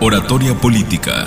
Oratoria política,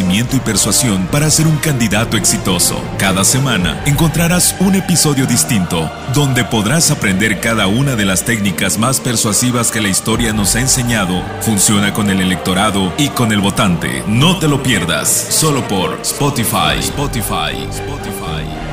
y persuasión para ser un candidato exitoso. Cada semana encontrarás un episodio distinto donde podrás aprender cada una de las técnicas más persuasivas que la historia nos ha enseñado. Funciona con el electorado y con el votante. No te lo pierdas, solo por Spotify. Spotify. Spotify.